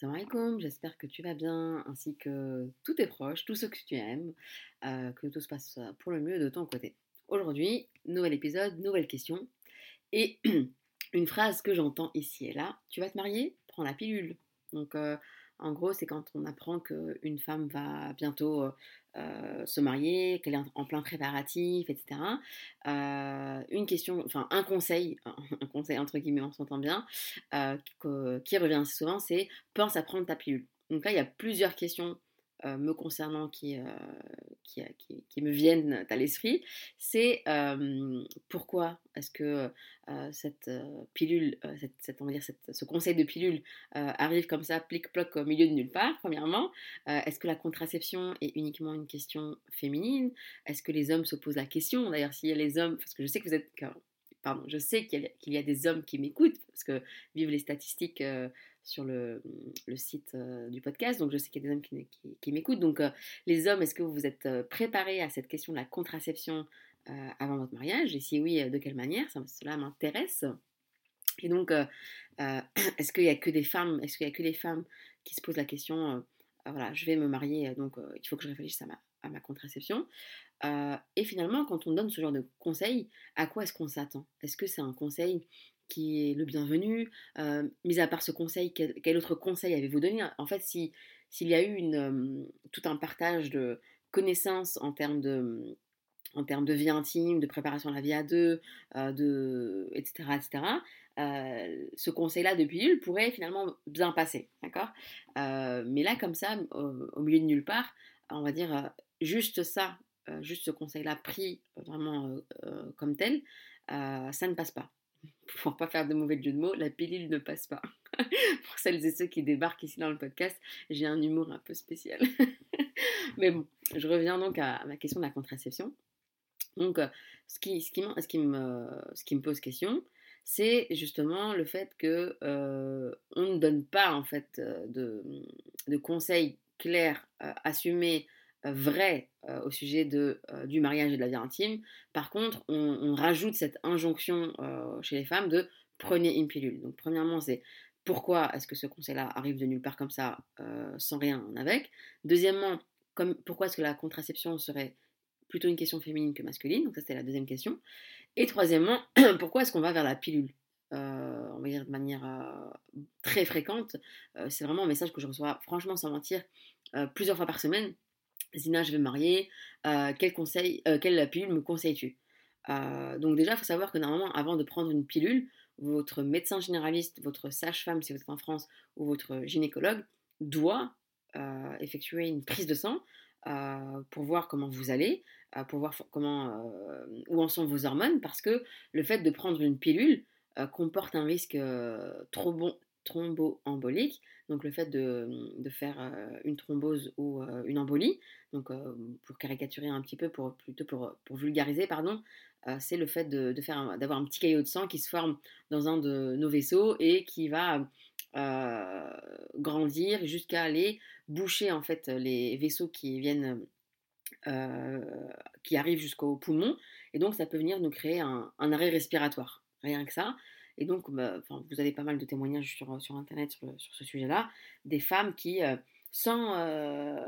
Salam alaikum, j'espère que tu vas bien, ainsi que tous tes proches, tous ceux que tu aimes, euh, que tout se passe pour le mieux de ton côté. Aujourd'hui, nouvel épisode, nouvelle question, et une phrase que j'entends ici et là, tu vas te marier, prends la pilule. Donc euh, en gros, c'est quand on apprend qu'une femme va bientôt euh, euh, se marier, qu'elle est en plein préparatif, etc. Euh, une question, enfin un conseil, un conseil entre guillemets, on s'entend bien, qui revient souvent, c'est pense à prendre ta pilule. Donc là, il y a plusieurs questions euh, me concernant qui, euh, qui, me viennent à l'esprit, c'est euh, pourquoi est-ce que cette pilule, cette, on va dire ce conseil de pilule arrive comme ça, plic-ploc au milieu de nulle part, premièrement? Est-ce que la contraception est uniquement une question féminine? Est-ce que les hommes se posent la question? D'ailleurs, s'il y a les hommes, parce que je sais que vous êtes pardon, je sais qu'il y, a des hommes qui m'écoutent, parce que vivent les statistiques sur le, site euh, du podcast, donc je sais qu'il y a des hommes qui, m'écoutent. Donc euh, les hommes, est-ce que vous vous êtes euh, préparés à cette question de la contraception avant votre mariage? Et si oui, de quelle manière? Cela m'intéresse. Et donc, est-ce qu'il n'y a que des femmes Est-ce qu'il a que les femmes qui se posent la question Voilà, je vais me marier, donc il faut que je réfléchisse à ma, à ma contraception. et finalement, quand on donne ce genre de conseil, à quoi est-ce qu'on s'attend? Est-ce que c'est un conseil qui est le bienvenu? Euh, mis à part ce conseil, quel, autre conseil avez-vous donné? En fait, s'il y a eu une, euh, tout un partage de connaissances en termes de, en termes de vie intime, de préparation à la vie à deux, euh, de, etc., etc., ce conseil-là de pilule pourrait finalement bien passer, d'accord? Mais là, comme ça, au, milieu de nulle part, on va dire juste ça, juste ce conseil-là pris vraiment comme tel, ça ne passe pas pour pas faire de mauvais jeu de mots, la pilule ne passe pas. pour celles et ceux qui débarquent ici dans le podcast, j'ai un humour un peu spécial. Mais bon, je reviens donc à, ma question de la contraception. Donc, euh, ce qui, me, pose question, c'est justement le fait que euh, on ne donne pas en fait euh, de conseils clairs, assumés, vrai euh, au sujet euh, du mariage et de la vie intime. Par contre, on, rajoute cette injonction euh, chez les femmes de prenez une pilule. Donc, premièrement, c'est pourquoi est-ce que ce conseil-là arrive de nulle part comme ça, sans rien en avec? Deuxièmement, pourquoi est-ce que la contraception serait plutôt une question féminine que masculine? Donc, ça, c'était la deuxième question. Et troisièmement, pourquoi est-ce qu'on va vers la pilule? On va dire de manière très fréquente. c'est vraiment un message que je reçois, franchement, sans mentir, plusieurs fois par semaine. Zina, je vais me marier, euh, quel conseil, euh, quelle pilule me conseilles-tu? Euh, Donc déjà, il faut savoir que normalement, avant de prendre une pilule, votre médecin généraliste, votre sage-femme si vous êtes en France, ou votre gynécologue doit effectuer une prise de sang pour voir comment vous allez, pour voir comment, où en sont vos hormones, parce que le fait de prendre une pilule comporte un risque trop, bon, thromboembolique, donc le fait de, faire euh, une thrombose ou euh, une embolie, donc euh, pour caricaturer un petit peu, pour, plutôt pour, vulgariser, pardon, c'est le fait d'avoir un petit caillot de sang qui se forme dans un de nos vaisseaux et qui va grandir jusqu'à aller boucher en fait les vaisseaux qui viennent qui arrivent jusqu'au poumon. Et donc ça peut venir nous créer un arrêt respiratoire. Rien que ça et donc, bah, vous avez pas mal de témoignages sur, sur Internet sur, ce sujet-là, des femmes qui, euh, sans, euh,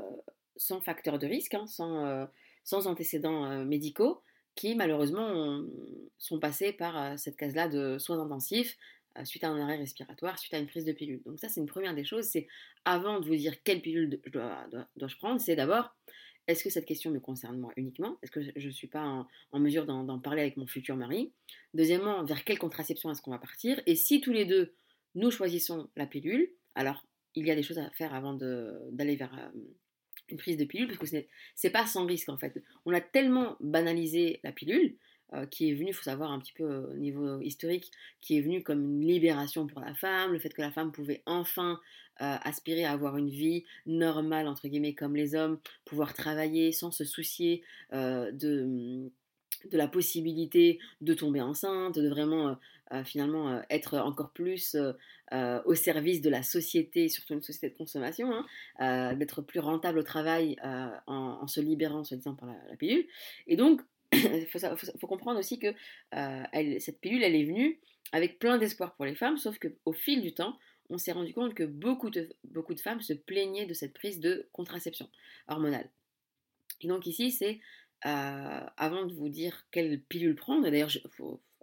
sans facteur de risque, hein, sans, euh, sans antécédents médicaux, qui malheureusement sont passées par cette case-là de soins intensifs suite à un arrêt respiratoire, suite à une prise de pilule. Donc ça, c'est une première des choses. C'est avant de vous dire quelle pilule dois-je prendre, c'est d'abord est-ce que cette question me concerne moi uniquement? Est-ce que je ne suis pas en, mesure d'en parler avec mon futur mari? Deuxièmement, vers quelle contraception est-ce qu'on va partir? Et si tous les deux, nous choisissons la pilule, alors il y a des choses à faire avant d'aller vers euh, une prise de pilule, parce que ce n'est pas sans risque en fait. On a tellement banalisé la pilule qui est venu, il faut savoir un petit peu euh, au niveau historique, qui est venu comme une libération pour la femme, le fait que la femme pouvait enfin aspirer à avoir une vie normale, entre guillemets, comme les hommes, pouvoir travailler sans se soucier de de la possibilité de tomber enceinte, de vraiment finalement être encore plus au service de la société, surtout une société de consommation, hein, d'être plus rentable au travail en, se libérant, soi-disant, par la, pilule. Et donc, il faut, comprendre aussi que cette pilule, elle est venue avec plein d'espoir pour les femmes, sauf qu'au fil du temps, on s'est rendu compte que beaucoup de, femmes se plaignaient de cette prise de contraception hormonale. Et donc ici, c'est avant de vous dire quelle pilule prendre, d'ailleurs,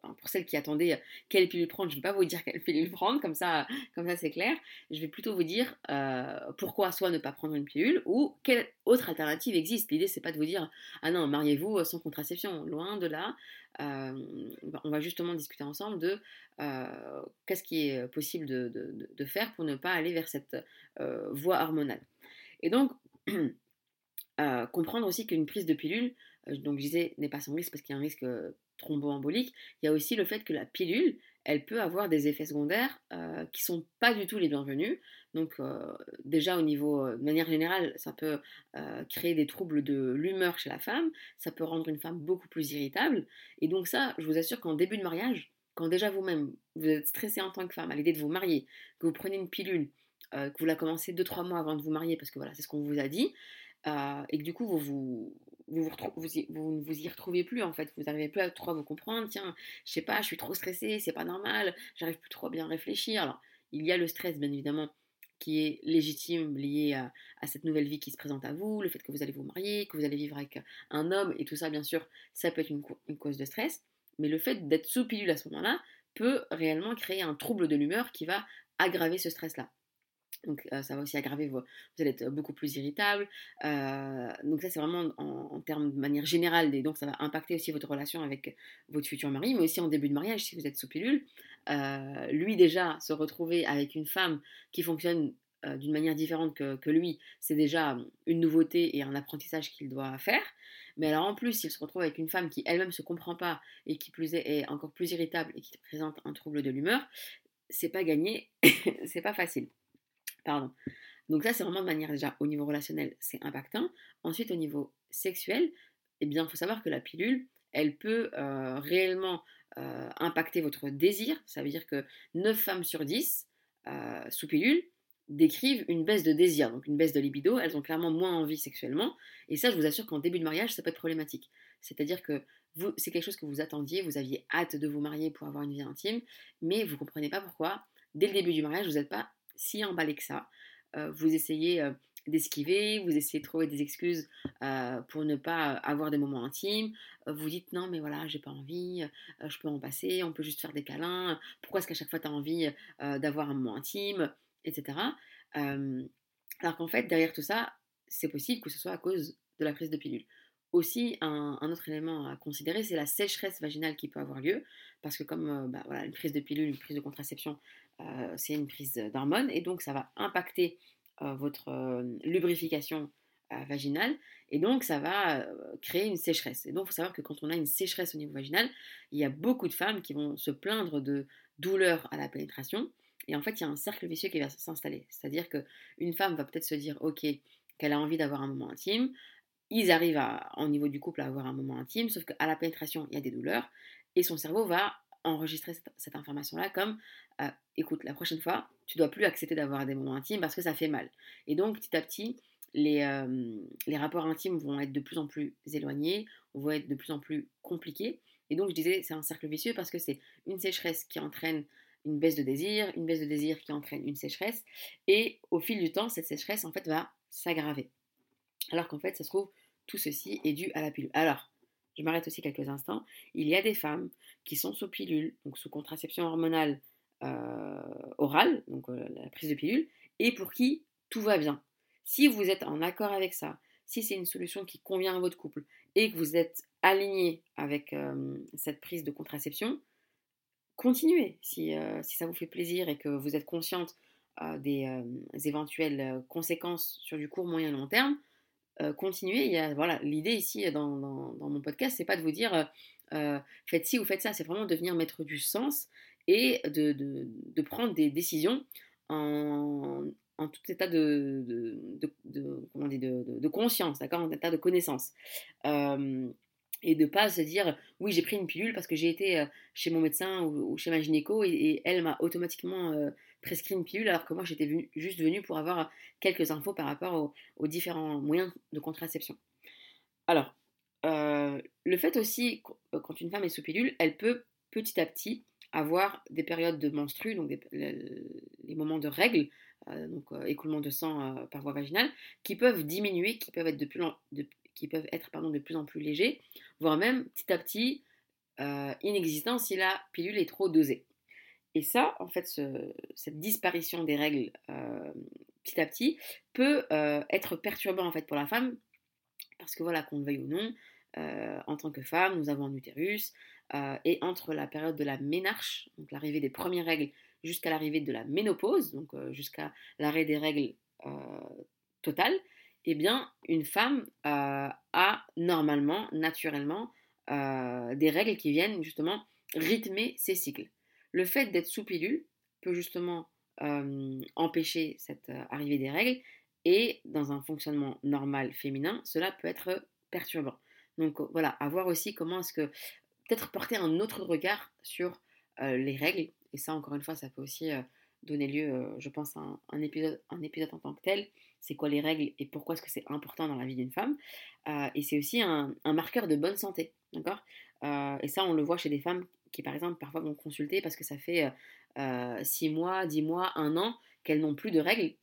pour celles qui attendaient euh, quelle pilule prendre, je ne vais pas vous dire quelle pilule prendre, comme ça, comme ça c'est clair. Je vais plutôt vous dire euh, pourquoi soit ne pas prendre une pilule ou quelle autre alternative existe. L'idée, c'est pas de vous dire ah non, mariez-vous sans contraception. Loin de là. Euh, on va justement discuter ensemble de qu'est-ce qui est possible de, faire pour ne pas aller vers cette voie hormonale. Et donc, comprendre aussi qu'une prise de pilule, euh, donc je disais, n'est pas sans risque parce qu'il y a un risque euh, thromboembolique. Il y a aussi le fait que la pilule, elle peut avoir des effets secondaires euh, qui sont pas du tout les bienvenus. Donc déjà au niveau, de manière générale, ça peut créer des troubles de l'humeur chez la femme, ça peut rendre une femme beaucoup plus irritable. Et donc ça, je vous assure qu'en début de mariage, quand déjà vous-même, vous êtes stressé en tant que femme à l'idée de vous marier, que vous prenez une pilule, que vous la commencez 2-3 mois avant de vous marier, parce que voilà, c'est ce qu'on vous a dit, et que du coup vous vous, vous, vous, ne vous y retrouvez plus en fait, vous n'arrivez plus à trop vous comprendre, tiens, je sais pas, je suis trop stressée, c'est pas normal, j'arrive plus trop à bien réfléchir. Alors, il y a le stress bien évidemment qui est légitime lié à, cette nouvelle vie qui se présente à vous, le fait que vous allez vous marier, que vous allez vivre avec un homme, et tout ça bien sûr, ça peut être une, une cause de stress, mais le fait d'être sous pilule à ce moment-là peut réellement créer un trouble de l'humeur qui va aggraver ce stress-là. Donc ça va aussi aggraver, vous allez être beaucoup plus irritable. donc ça c'est vraiment en, termes de manière générale, et donc ça va impacter aussi votre relation avec votre futur mari, mais aussi en début de mariage si vous êtes sous pilule. lui déjà, se retrouver avec une femme qui fonctionne d'une manière différente que, que lui, c'est déjà une nouveauté et un apprentissage qu'il doit faire. Mais alors en plus, s'il se retrouve avec une femme qui elle-même ne se comprend pas et qui plus est, est encore plus irritable et qui présente un trouble de l'humeur, c'est pas gagné, c'est pas facile. Pardon. Donc ça, c'est vraiment de manière déjà au niveau relationnel, c'est impactant. Ensuite, au niveau sexuel, eh bien, il faut savoir que la pilule, elle peut euh, réellement euh, impacter votre désir. Ça veut dire que 9 femmes sur 10 euh, sous pilule décrivent une baisse de désir, donc une baisse de libido. Elles ont clairement moins envie sexuellement. Et ça, je vous assure qu'en début de mariage, ça peut être problématique. C'est-à-dire que c'est quelque chose que vous attendiez, vous aviez hâte de vous marier pour avoir une vie intime, mais vous ne comprenez pas pourquoi, dès le début du mariage, vous n'êtes pas si emballé que ça. Euh, vous essayez euh, d'esquiver, vous essayez de trouver des excuses euh, pour ne pas avoir des moments intimes. vous dites non, mais voilà, j'ai pas envie, je peux en passer, on peut juste faire des câlins. Pourquoi est-ce qu'à chaque fois tu as envie d'avoir un moment intime, etc. alors qu'en fait, derrière tout ça, c'est possible que ce soit à cause de la prise de pilule. Aussi, un, autre élément à considérer, c'est la sécheresse vaginale qui peut avoir lieu, parce que comme bah, une prise de pilule, une prise de contraception, c'est une prise d'hormones et donc ça va impacter euh, votre euh, lubrification vaginale et donc ça va créer une sécheresse. Et donc il faut savoir que quand on a une sécheresse au niveau vaginal, il y a beaucoup de femmes qui vont se plaindre de douleurs à la pénétration et en fait il y a un cercle vicieux qui va s'installer. C'est-à-dire qu'une femme va peut-être se dire ok qu'elle a envie d'avoir un moment intime, ils arrivent à, au niveau du couple à avoir un moment intime, sauf qu'à la pénétration il y a des douleurs et son cerveau va enregistrer cette, information-là comme euh, écoute, la prochaine fois, tu dois plus accepter d'avoir des moments intimes parce que ça fait mal. Et donc, petit à petit, les, euh, les rapports intimes vont être de plus en plus éloignés, vont être de plus en plus compliqués. Et donc, je disais, c'est un cercle vicieux parce que c'est une sécheresse qui entraîne une baisse de désir, une baisse de désir qui entraîne une sécheresse. Et au fil du temps, cette sécheresse, en fait, va s'aggraver. Alors qu'en fait, ça se trouve, tout ceci est dû à la pilule. Alors, je m'arrête aussi quelques instants. Il y a des femmes qui sont sous pilule, donc sous contraception hormonale euh, orale, donc euh, la prise de pilule, et pour qui tout va bien. Si vous êtes en accord avec ça, si c'est une solution qui convient à votre couple et que vous êtes aligné avec euh, cette prise de contraception, continuez. Si, si, ça vous fait plaisir et que vous êtes consciente des éventuelles conséquences sur du court, moyen, long terme, continuez. Il y a, l'idée ici dans, dans, mon podcast, c'est pas de vous dire faites ci ou faites ça, c'est vraiment de venir mettre du sens et de, prendre des décisions en, en tout état de, conscience, d'accord, en état de connaissance. et de pas se dire oui j'ai pris une pilule parce que j'ai été chez mon médecin ou, chez ma gynéco et, elle m'a automatiquement prescrit une pilule alors que moi j'étais juste venue pour avoir quelques infos par rapport aux, différents moyens de contraception. Alors, le fait aussi, quand une femme est sous pilule, elle peut petit à petit avoir des périodes de menstrues, donc les, moments de règles, euh, donc euh, écoulement de sang euh, par voie vaginale, qui peuvent diminuer, qui peuvent être de plus, qui peuvent être, de plus en plus légers, voire même petit à petit inexistants si la pilule est trop dosée. Et ça, en fait, cette disparition des règles petit à petit peut être perturbant en fait pour la femme, parce que voilà, qu'on le veuille ou non, en tant que femme, nous avons un utérus, euh, et entre la période de la ménarche, donc l'arrivée des premières règles, jusqu'à l'arrivée de la ménopause, donc euh, jusqu'à l'arrêt des règles euh, totales, eh bien, une femme a normalement, naturellement, des règles qui viennent justement rythmer ses cycles. Le fait d'être sous pilule peut justement empêcher cette arrivée des règles et dans un fonctionnement normal féminin, cela peut être perturbant. Donc voilà, à voir aussi comment est-ce que peut-être porter un autre regard sur euh, les règles. Et ça, encore une fois, ça peut aussi euh, donner lieu, euh, je pense, à un, épisode, un épisode en tant que tel. C'est quoi les règles et pourquoi est-ce que c'est important dans la vie d'une femme? et c'est aussi un, marqueur de bonne santé. D'accord? Et ça, on le voit chez des femmes qui, par exemple, parfois vont consulter parce que ça fait 6 mois, 10 mois, 1 an qu'elles n'ont plus de règles.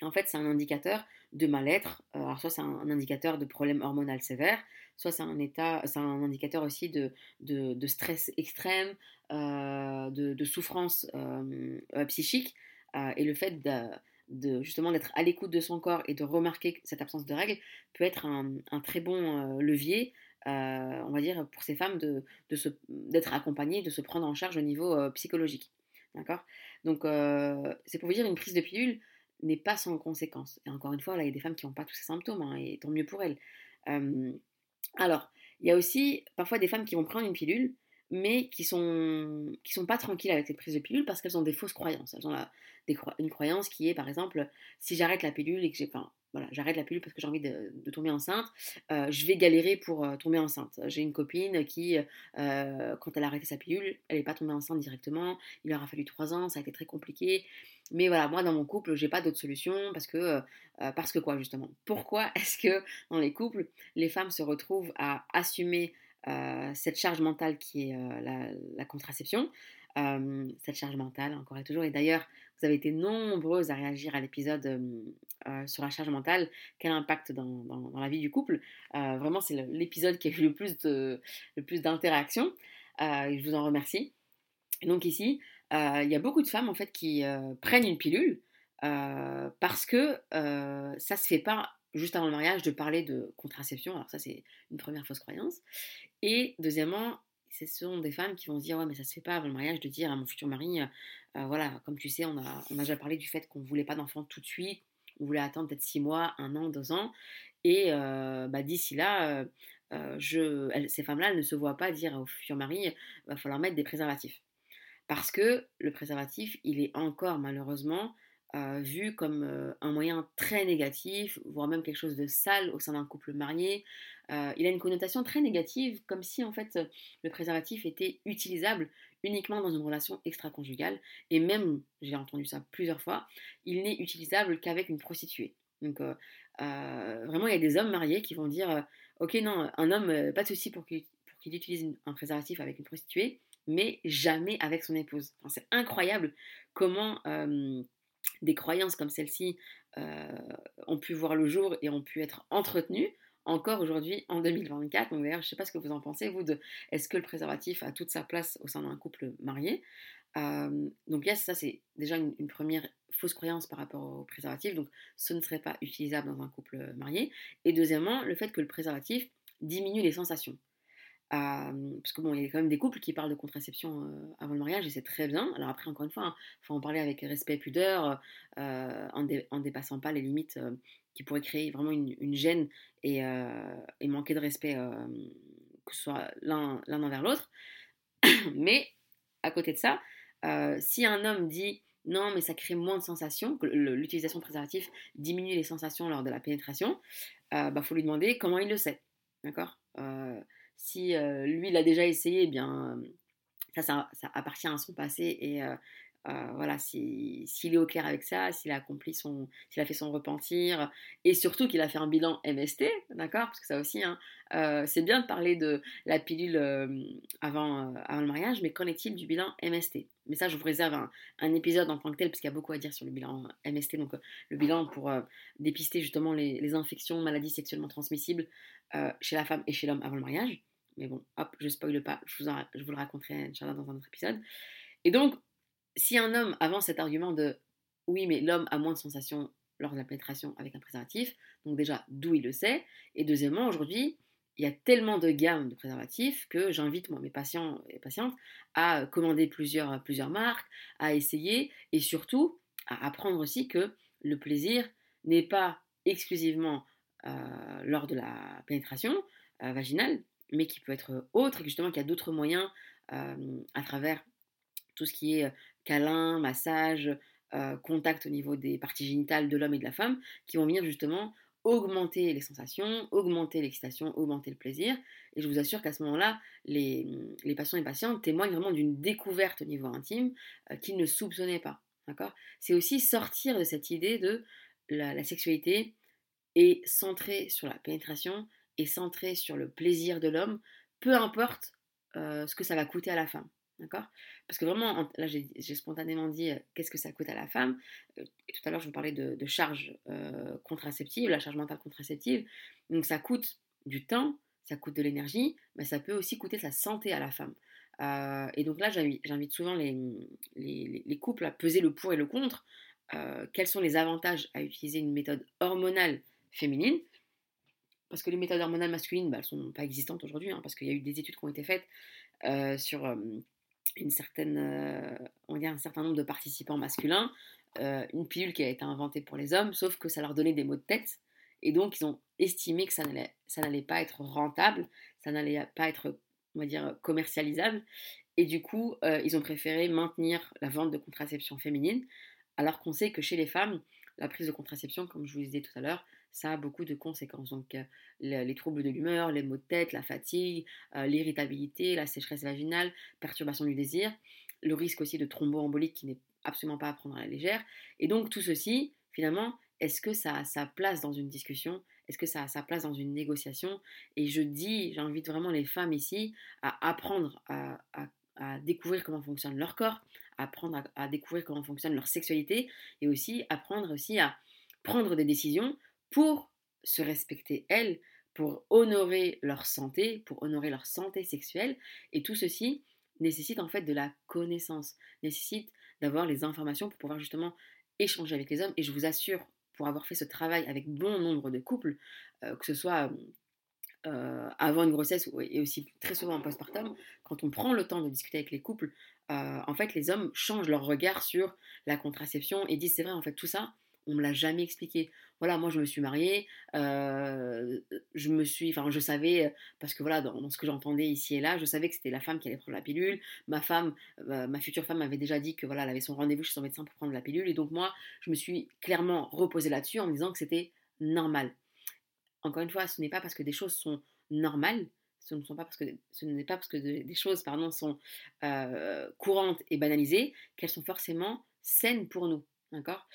Et en fait, c'est un indicateur de mal-être. Alors, soit c'est un indicateur de problème hormonal sévère, soit c'est un état, c'est un indicateur aussi de, de, stress extrême, euh, de, souffrance euh, euh, psychique, et le fait de, justement d'être à l'écoute de son corps et de remarquer cette absence de règles peut être un, très bon levier, on va dire, pour ces femmes d'être accompagnées, de se prendre en charge au niveau psychologique. D'accord? Donc, c'est pour vous dire, une prise de pilule n'est pas sans conséquence. Et encore une fois, là, il y a des femmes qui n'ont pas tous ces symptômes, hein, et tant mieux pour elles. Alors, il y a aussi parfois des femmes qui vont prendre une pilule, mais qui sont qui sont pas tranquilles avec cette prise de pilule parce qu'elles ont des fausses croyances. Elles ont une croyance qui est, par exemple, si j'arrête la pilule et que j'ai, voilà, j'arrête la pilule parce que j'ai envie de, tomber enceinte, euh, je vais galérer pour euh, tomber enceinte. J'ai une copine qui, euh, quand elle a arrêté sa pilule, elle n'est pas tombée enceinte directement. Il leur a fallu trois ans, ça a été très compliqué. Mais voilà, moi dans mon couple, j'ai pas d'autre solution parce que parce que quoi justement? Pourquoi est-ce que dans les couples, les femmes se retrouvent à assumer cette charge mentale qui est la, contraception? Cette charge mentale, encore et toujours. Et d'ailleurs, vous avez été nombreuses à réagir à l'épisode sur la charge mentale, quel impact dans, dans, la vie du couple. vraiment, c'est l'épisode qui a eu le plus, le plus d'interactions. je vous en remercie. donc ici, il y a beaucoup de femmes en fait qui prennent une pilule parce que ça se fait pas juste avant le mariage de parler de contraception. Alors ça, c'est une première fausse croyance. Et deuxièmement, ce sont des femmes qui vont se dire ouais mais ça se fait pas avant le mariage de dire à mon futur mari euh, euh, voilà comme tu sais on a, on a déjà parlé du fait qu'on voulait pas d'enfant tout de suite on voulait attendre peut-être six mois un an deux ans et bah, d'ici là ces femmes-là ne se voient pas dire au futur mari va falloir mettre des préservatifs. Parce que le préservatif il est encore malheureusement vu comme un moyen très négatif, voire même quelque chose de sale au sein d'un couple marié. il a une connotation très négative, comme si en fait le préservatif était utilisable uniquement dans une relation extra-conjugale. Et même, j'ai entendu ça plusieurs fois, il n'est utilisable qu'avec une prostituée. Donc vraiment, il y a des hommes mariés qui vont dire, ok non, un homme, pas de souci pour qu'il utilise un préservatif avec une prostituée, mais jamais avec son épouse. c'est incroyable comment des croyances comme celle-ci euh, ont pu voir le jour et ont pu être entretenues encore aujourd'hui en 2024. Donc d'ailleurs, je ne sais pas ce que vous en pensez, vous, de est-ce que le préservatif a toute sa place au sein d'un couple marié? Euh, Donc yes, ça c'est déjà une, première fausse croyance par rapport au préservatif. Donc ce ne serait pas utilisable dans un couple marié. Et deuxièmement, le fait que le préservatif diminue les sensations parce que bon, il y a quand même des couples qui parlent de contraception avant le mariage et c'est très bien. Alors après, encore une fois, il hein, faut en parler avec respect et pudeur, en, ne dépassant pas les limites qui pourraient créer vraiment une, gêne et, manquer de respect, que ce soit l'un envers l'autre. Mais à côté de ça, si un homme dit non, mais ça crée moins de sensations, que l'utilisation de préservatifs diminue les sensations lors de la pénétration, il bah, faut lui demander comment il le sait. D'accord? Si lui, il a déjà essayé, eh bien, ça, ça, appartient à son passé et euh, voilà, s'il est au clair avec ça, s'il a accompli son, s'il a fait son repentir, et surtout qu'il a fait un bilan MST, d'accord Parce que ça aussi, hein, euh, c'est bien de parler de la pilule euh, avant, avant le mariage, mais qu'en est-il du bilan MST Mais ça, je vous réserve un, épisode en tant que tel, parce qu'il y a beaucoup à dire sur le bilan MST, donc le bilan pour dépister justement les, infections, maladies sexuellement transmissibles chez la femme et chez l'homme avant le mariage. Mais bon, hop, je spoile pas, je vous, je vous le raconterai dans un autre épisode. Et donc, si un homme avance cet argument de oui, mais l'homme a moins de sensations lors de la pénétration avec un préservatif, donc déjà, d'où il le sait, et deuxièmement, aujourd'hui, il y a tellement de gammes de préservatifs que j'invite moi mes patients et patientes à commander plusieurs, plusieurs marques, à essayer et surtout à apprendre aussi que le plaisir n'est pas exclusivement euh, lors de la pénétration euh, vaginale, mais qui peut être autre et justement qu'il y a d'autres moyens euh, à travers tout ce qui est câlin, massage, euh, contact au niveau des parties génitales de l'homme et de la femme, qui vont venir justement augmenter les sensations, augmenter l'excitation, augmenter le plaisir. Et je vous assure qu'à ce moment-là, les, patients et patientes témoignent vraiment d'une découverte au niveau intime euh, qu'ils ne soupçonnaient pas. D'accord? C'est aussi sortir de cette idée de la, sexualité et centrée sur la pénétration et centrée sur le plaisir de l'homme, peu importe euh, ce que ça va coûter à la femme. D'accord? Parce que vraiment, là j'ai spontanément dit euh, qu'est-ce que ça coûte à la femme? Euh, tout à l'heure je vous parlais de, charge contraceptive, la charge mentale contraceptive. Donc ça coûte du temps, ça coûte de l'énergie, mais ça peut aussi coûter sa santé à la femme. et donc là j'invite souvent les, couples à peser le pour et le contre. quels sont les avantages à utiliser une méthode hormonale féminine? Parce que les méthodes hormonales masculines, bah, elles sont pas existantes aujourd'hui, hein, parce qu'il y a eu des études qui ont été faites sur une certaine, euh, on un certain nombre de participants masculins, euh, une pilule qui a été inventée pour les hommes, sauf que ça leur donnait des maux de tête. Et donc, ils ont estimé que ça n'allait pas être rentable, ça n'allait pas être, on va dire, commercialisable. Et du coup, euh, ils ont préféré maintenir la vente de contraception féminine, alors qu'on sait que chez les femmes, la prise de contraception, comme je vous disais tout à l'heure, ça a beaucoup de conséquences. Donc, euh, les, troubles de l'humeur, les maux de tête, la fatigue, euh, l'irritabilité, la sécheresse vaginale, perturbation du désir, le risque aussi de thromboembolique qui n'est absolument pas à prendre à la légère. Et donc, tout ceci, finalement, est-ce que ça a sa place dans une discussion? Est-ce que ça a sa place dans une négociation? Et je dis, j'invite vraiment les femmes ici à apprendre à, découvrir comment fonctionne leur corps, à apprendre à, à, découvrir comment fonctionne leur sexualité et aussi apprendre aussi à prendre des décisions pour se respecter elles, pour honorer leur santé, pour honorer leur santé sexuelle. Et tout ceci nécessite en fait de la connaissance, nécessite d'avoir les informations pour pouvoir justement échanger avec les hommes. Et je vous assure, pour avoir fait ce travail avec bon nombre de couples, euh, que ce soit euh, avant une grossesse et aussi très souvent en postpartum, quand on prend le temps de discuter avec les couples, euh, en fait les hommes changent leur regard sur la contraception et disent c'est vrai en fait tout ça, on me l'a jamais expliqué. Voilà, moi je me suis mariée, je me suis, enfin je savais, parce que voilà, dans, ce que j'entendais ici et là, je savais que c'était la femme qui allait prendre la pilule. Ma femme, euh, ma future femme m'avait déjà dit que voilà, elle avait son rendez-vous chez son médecin pour prendre la pilule. Et donc moi, je me suis clairement reposée là-dessus en me disant que c'était normal. Encore une fois, ce n'est pas parce que des choses sont normales, ce ne pas parce que ce n'est pas parce que des choses pardon sont courantes et banalisées qu'elles sont forcément saines pour nous. D'accord?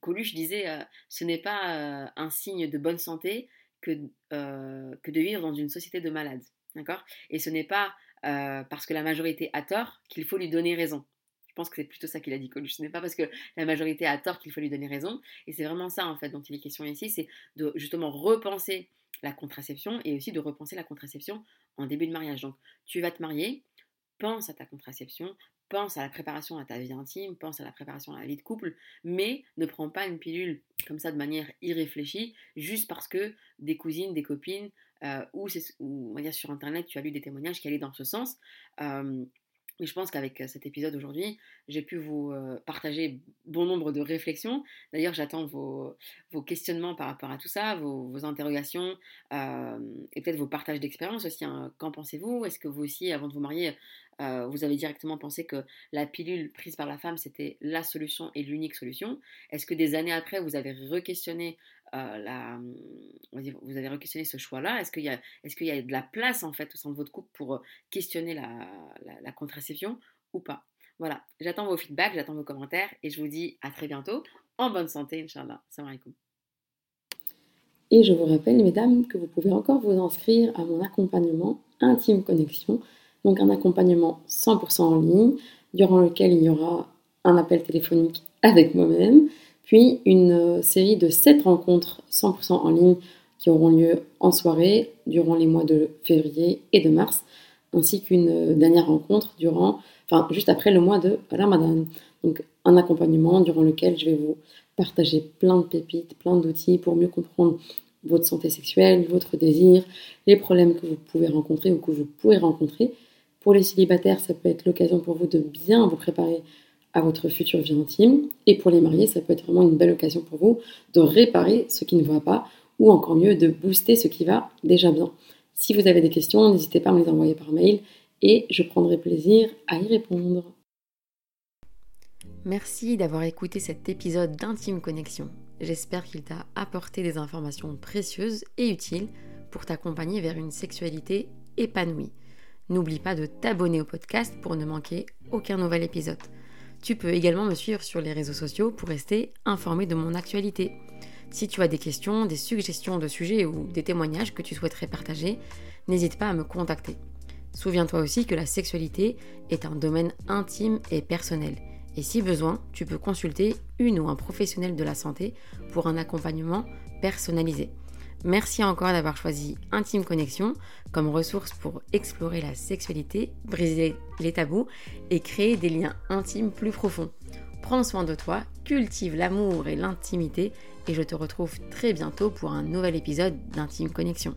Coluche disait ce n'est pas un signe de bonne santé que, que de vivre dans une société de malades. D'accord? Et ce n'est pas parce que la majorité a tort qu'il faut lui donner raison. Je pense que c'est plutôt ça qu'il a dit, Coluche. Ce n'est pas parce que la majorité a tort qu'il faut lui donner raison. Et c'est vraiment ça, en fait, dont il est question ici c'est de justement repenser la contraception et aussi de repenser la contraception en début de mariage. Donc, tu vas te marier, pense à ta contraception, pense à la préparation à ta vie intime, pense à la préparation à la vie de couple, mais ne prends pas une pilule comme ça de manière irréfléchie, juste parce que des cousines, des copines, euh, ou, on va dire sur internet, tu as lu des témoignages qui allaient dans ce sens. Euh, je pense qu'avec cet épisode aujourd'hui, j'ai pu vous partager bon nombre de réflexions. D'ailleurs, j'attends vos, questionnements par rapport à tout ça, vos, interrogations et peut-être vos partages d'expérience aussi. Hein. Qu'en pensez-vous? Est-ce que vous aussi, avant de vous marier, vous avez directement pensé que la pilule prise par la femme, c'était la solution et l'unique solution. Est-ce que des années après, vous avez re-questionné la, vous avez re-questionné ce choix-là? Est-ce qu'il y, a, est qu'il y a de la place en fait au sein de votre couple pour questionner la, la contraception ou pas? Voilà, j'attends vos feedbacks, j'attends vos commentaires et je vous dis à très bientôt. En bonne santé, Inch'Allah. Salam alaikum. Et je vous rappelle, mesdames, que vous pouvez encore vous inscrire à mon accompagnement Intime Connexion donc un accompagnement 100% en ligne, durant lequel il y aura un appel téléphonique avec moi-même, puis une euh, série de 7 rencontres 100% en ligne qui auront lieu en soirée durant les mois de février et de mars, ainsi qu'une euh, dernière rencontre durant, enfin juste après le mois de Ramadan. Donc un accompagnement durant lequel je vais vous partager plein de pépites, plein d'outils pour mieux comprendre votre santé sexuelle, votre désir, les problèmes que vous pouvez rencontrer ou que vous pourrez rencontrer, pour les célibataires, ça peut être l'occasion pour vous de bien vous préparer à votre future vie intime. Et pour les mariés, ça peut être vraiment une belle occasion pour vous de réparer ce qui ne va pas ou encore mieux de booster ce qui va déjà bien. Si vous avez des questions, n'hésitez pas à me les envoyer par mail et je prendrai plaisir à y répondre. Merci d'avoir écouté cet épisode d'Intime Connexion. J'espère qu'il t'a apporté des informations précieuses et utiles pour t'accompagner vers une sexualité épanouie. N'oublie pas de t'abonner au podcast pour ne manquer aucun nouvel épisode. Tu peux également me suivre sur les réseaux sociaux pour rester informé de mon actualité. Si tu as des questions, des suggestions de sujets ou des témoignages que tu souhaiterais partager, n'hésite pas à me contacter. Souviens-toi aussi que la sexualité est un domaine intime et personnel. Et si besoin, tu peux consulter une ou un professionnel de la santé pour un accompagnement personnalisé. Merci encore d'avoir choisi Intime Connexion comme ressource pour explorer la sexualité, briser les tabous et créer des liens intimes plus profonds. Prends soin de toi, cultive l'amour et l'intimité et je te retrouve très bientôt pour un nouvel épisode d'Intime Connexion.